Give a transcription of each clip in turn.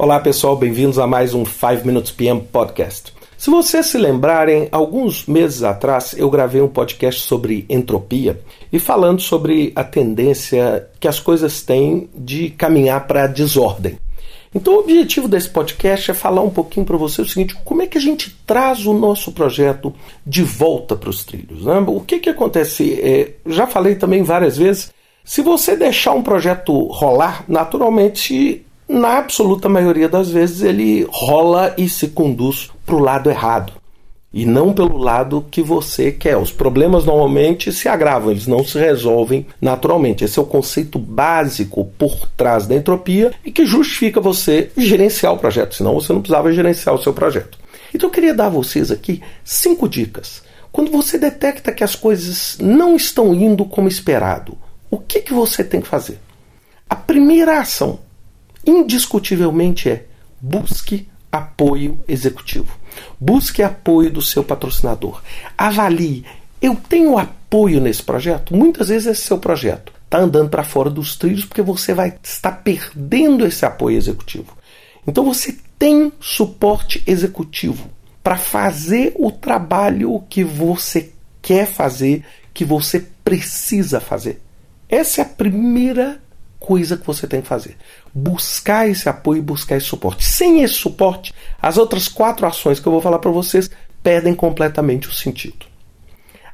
Olá pessoal, bem-vindos a mais um 5 Minutes PM Podcast. Se vocês se lembrarem, alguns meses atrás eu gravei um podcast sobre entropia e falando sobre a tendência que as coisas têm de caminhar para a desordem. Então, o objetivo desse podcast é falar um pouquinho para você o seguinte: como é que a gente traz o nosso projeto de volta para os trilhos? Né? O que, que acontece? É, já falei também várias vezes. Se você deixar um projeto rolar, naturalmente na absoluta maioria das vezes ele rola e se conduz para o lado errado e não pelo lado que você quer. Os problemas normalmente se agravam, eles não se resolvem naturalmente. Esse é o conceito básico por trás da entropia e que justifica você gerenciar o projeto, senão você não precisava gerenciar o seu projeto. Então eu queria dar a vocês aqui cinco dicas. Quando você detecta que as coisas não estão indo como esperado, o que, que você tem que fazer? A primeira ação indiscutivelmente é busque apoio executivo. Busque apoio do seu patrocinador. Avalie. Eu tenho apoio nesse projeto? Muitas vezes esse seu projeto está andando para fora dos trilhos porque você vai estar perdendo esse apoio executivo. Então você tem suporte executivo para fazer o trabalho que você quer fazer, que você precisa fazer. Essa é a primeira coisa que você tem que fazer. Buscar esse apoio, buscar esse suporte. Sem esse suporte, as outras quatro ações que eu vou falar para vocês perdem completamente o sentido.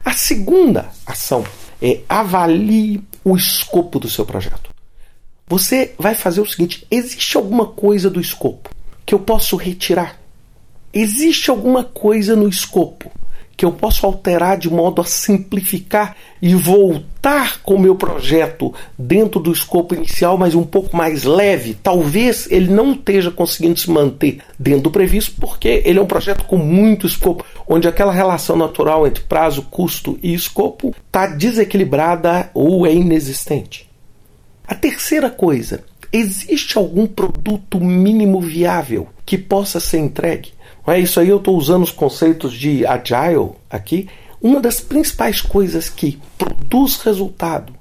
A segunda ação é avalie o escopo do seu projeto. Você vai fazer o seguinte: existe alguma coisa do escopo que eu posso retirar? Existe alguma coisa no escopo que eu posso alterar de modo a simplificar e voltar com o meu projeto dentro do escopo inicial, mas um pouco mais leve. Talvez ele não esteja conseguindo se manter dentro do previsto, porque ele é um projeto com muito escopo, onde aquela relação natural entre prazo, custo e escopo está desequilibrada ou é inexistente. A terceira coisa, existe algum produto mínimo viável que possa ser entregue? É isso aí, eu estou usando os conceitos de agile aqui. Uma das principais coisas que produz resultado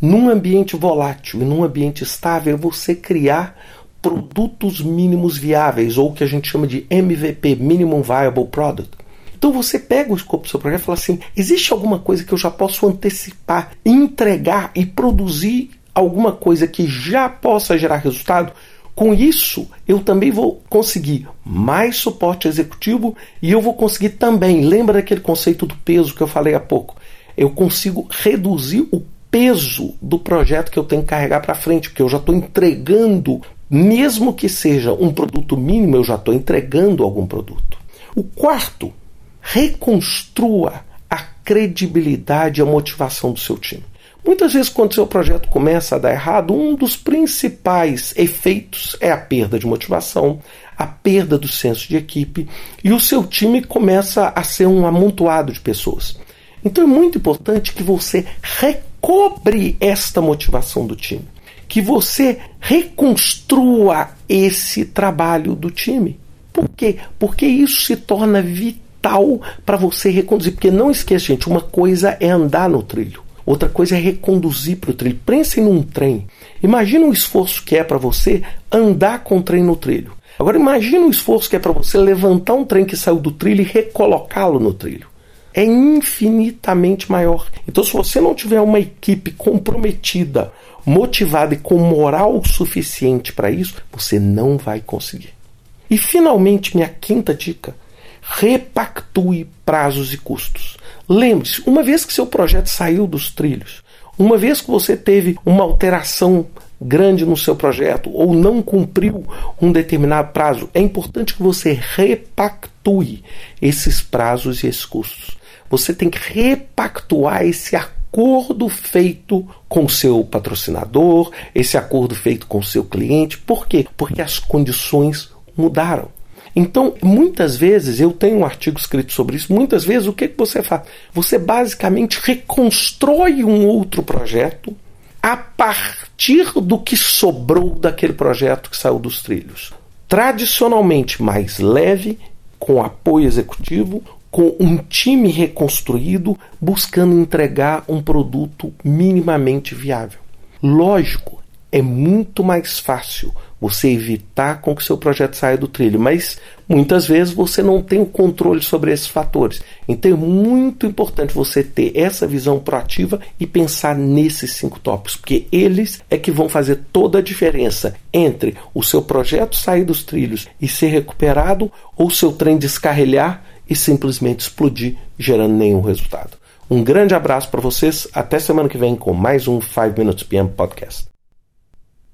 num ambiente volátil e num ambiente estável é você criar produtos mínimos viáveis, ou o que a gente chama de MVP, Minimum Viable Product. Então você pega o escopo do seu projeto e fala assim: existe alguma coisa que eu já posso antecipar, entregar e produzir alguma coisa que já possa gerar resultado? Com isso, eu também vou conseguir mais suporte executivo e eu vou conseguir também, lembra daquele conceito do peso que eu falei há pouco? Eu consigo reduzir o peso do projeto que eu tenho que carregar para frente, porque eu já estou entregando, mesmo que seja um produto mínimo, eu já estou entregando algum produto. O quarto, reconstrua a credibilidade e a motivação do seu time. Muitas vezes, quando seu projeto começa a dar errado, um dos principais efeitos é a perda de motivação, a perda do senso de equipe e o seu time começa a ser um amontoado de pessoas. Então é muito importante que você recobre esta motivação do time, que você reconstrua esse trabalho do time. Por quê? Porque isso se torna vital para você reconduzir. Porque não esqueça, gente, uma coisa é andar no trilho. Outra coisa é reconduzir para o trilho. Pensem num trem. Imagina o esforço que é para você andar com o trem no trilho. Agora imagina o esforço que é para você levantar um trem que saiu do trilho e recolocá-lo no trilho. É infinitamente maior. Então, se você não tiver uma equipe comprometida, motivada e com moral suficiente para isso, você não vai conseguir. E finalmente, minha quinta dica: repactue prazos e custos. Lembre-se, uma vez que seu projeto saiu dos trilhos, uma vez que você teve uma alteração grande no seu projeto ou não cumpriu um determinado prazo, é importante que você repactue esses prazos e esses custos. Você tem que repactuar esse acordo feito com seu patrocinador, esse acordo feito com seu cliente. Por quê? Porque as condições mudaram. Então, muitas vezes, eu tenho um artigo escrito sobre isso, muitas vezes o que, que você faz? Você basicamente reconstrói um outro projeto a partir do que sobrou daquele projeto que saiu dos trilhos. Tradicionalmente mais leve, com apoio executivo, com um time reconstruído, buscando entregar um produto minimamente viável. Lógico, é muito mais fácil você evitar com que seu projeto saia do trilho, mas muitas vezes você não tem o controle sobre esses fatores. Então é muito importante você ter essa visão proativa e pensar nesses cinco tópicos, porque eles é que vão fazer toda a diferença entre o seu projeto sair dos trilhos e ser recuperado ou o seu trem descarrilhar e simplesmente explodir, gerando nenhum resultado. Um grande abraço para vocês, até semana que vem com mais um 5 Minutes PM Podcast.